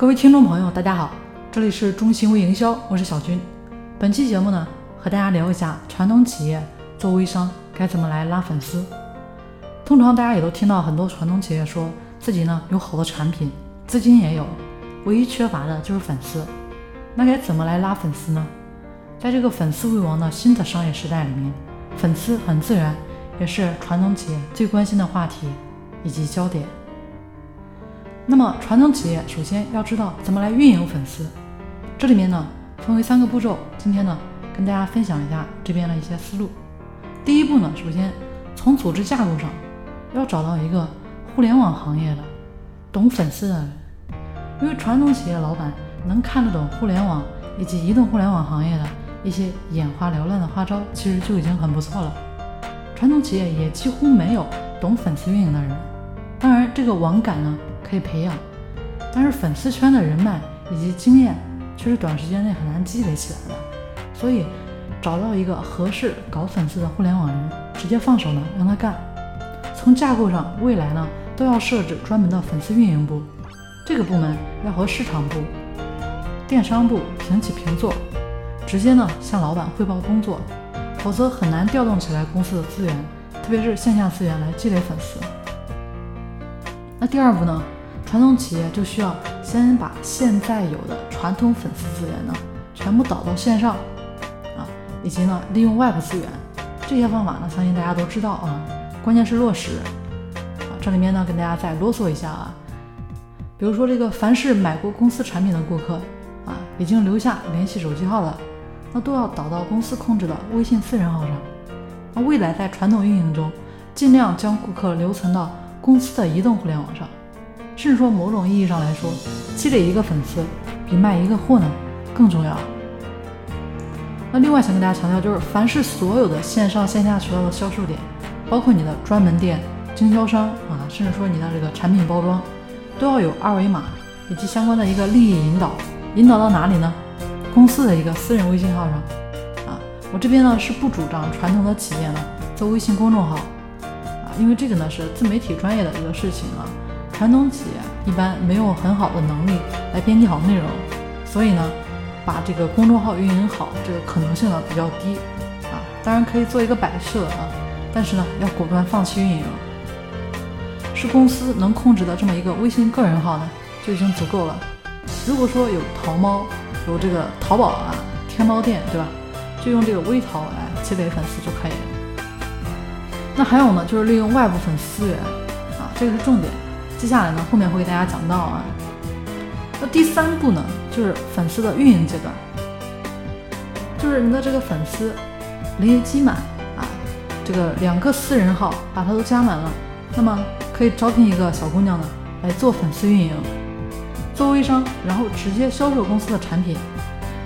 各位听众朋友，大家好，这里是中信微营销，我是小军。本期节目呢，和大家聊一下传统企业做微商该怎么来拉粉丝。通常大家也都听到很多传统企业说自己呢有好的产品，资金也有，唯一缺乏的就是粉丝。那该怎么来拉粉丝呢？在这个粉丝为王的新的商业时代里面，粉丝很自然也是传统企业最关心的话题以及焦点。那么传统企业首先要知道怎么来运营粉丝，这里面呢分为三个步骤。今天呢跟大家分享一下这边的一些思路。第一步呢，首先从组织架构上要找到一个互联网行业的懂粉丝的人，因为传统企业老板能看得懂互联网以及移动互联网行业的一些眼花缭乱的花招，其实就已经很不错了。传统企业也几乎没有懂粉丝运营的人，当然这个网感呢。可以培养，但是粉丝圈的人脉以及经验却是短时间内很难积累起来的。所以，找到一个合适搞粉丝的互联网人，直接放手呢让他干。从架构上，未来呢都要设置专门的粉丝运营部，这个部门要和市场部、电商部平起平坐，直接呢向老板汇报工作，否则很难调动起来公司的资源，特别是线下资源来积累粉丝。那第二步呢？传统企业就需要先把现在有的传统粉丝资源呢，全部导到线上啊，以及呢利用 Web 资源，这些方法呢，相信大家都知道啊，关键是落实啊。这里面呢，跟大家再啰嗦一下啊，比如说这个凡是买过公司产品的顾客啊，已经留下联系手机号的，那都要导到公司控制的微信私人号上。那未来在传统运营中，尽量将顾客留存到公司的移动互联网上。甚至说，某种意义上来说，积累一个粉丝比卖一个货呢更重要。那另外想跟大家强调，就是凡是所有的线上线下渠道的销售点，包括你的专门店、经销商啊，甚至说你的这个产品包装，都要有二维码以及相关的一个利益引导，引导到哪里呢？公司的一个私人微信号上啊。我这边呢是不主张传统的企业呢做微信公众号啊，因为这个呢是自媒体专业的一个事情啊。传统企业一般没有很好的能力来编辑好内容，所以呢，把这个公众号运营好，这个可能性呢比较低啊。当然可以做一个摆设啊，但是呢要果断放弃运营。是公司能控制的这么一个微信个人号呢，就已经足够了。如果说有淘猫，有这个淘宝啊、天猫店，对吧？就用这个微淘来积累粉丝就可以了。那还有呢，就是利用外部粉丝资源啊，这个是重点。接下来呢，后面会给大家讲到啊。那第三步呢，就是粉丝的运营阶段，就是你的这个粉丝累积满啊，这个两个私人号把它都加满了，那么可以招聘一个小姑娘呢来做粉丝运营，做微商，然后直接销售公司的产品，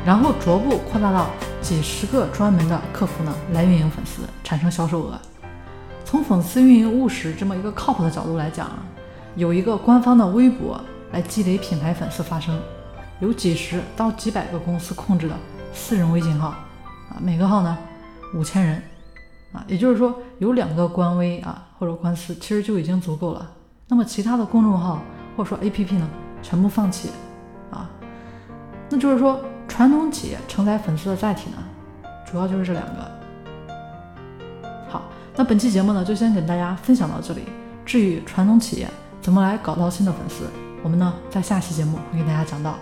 然后逐步扩大到几十个专门的客服呢来运营粉丝，产生销售额。从粉丝运营务实这么一个靠谱的角度来讲啊。有一个官方的微博来积累品牌粉丝发声，有几十到几百个公司控制的私人微信号，啊，每个号呢五千人，啊，也就是说有两个官微啊或者官司其实就已经足够了。那么其他的公众号或者说 APP 呢，全部放弃，啊，那就是说传统企业承载粉丝的载体呢，主要就是这两个。好，那本期节目呢就先跟大家分享到这里。至于传统企业，怎么来搞到新的粉丝？我们呢，在下期节目会给大家讲到。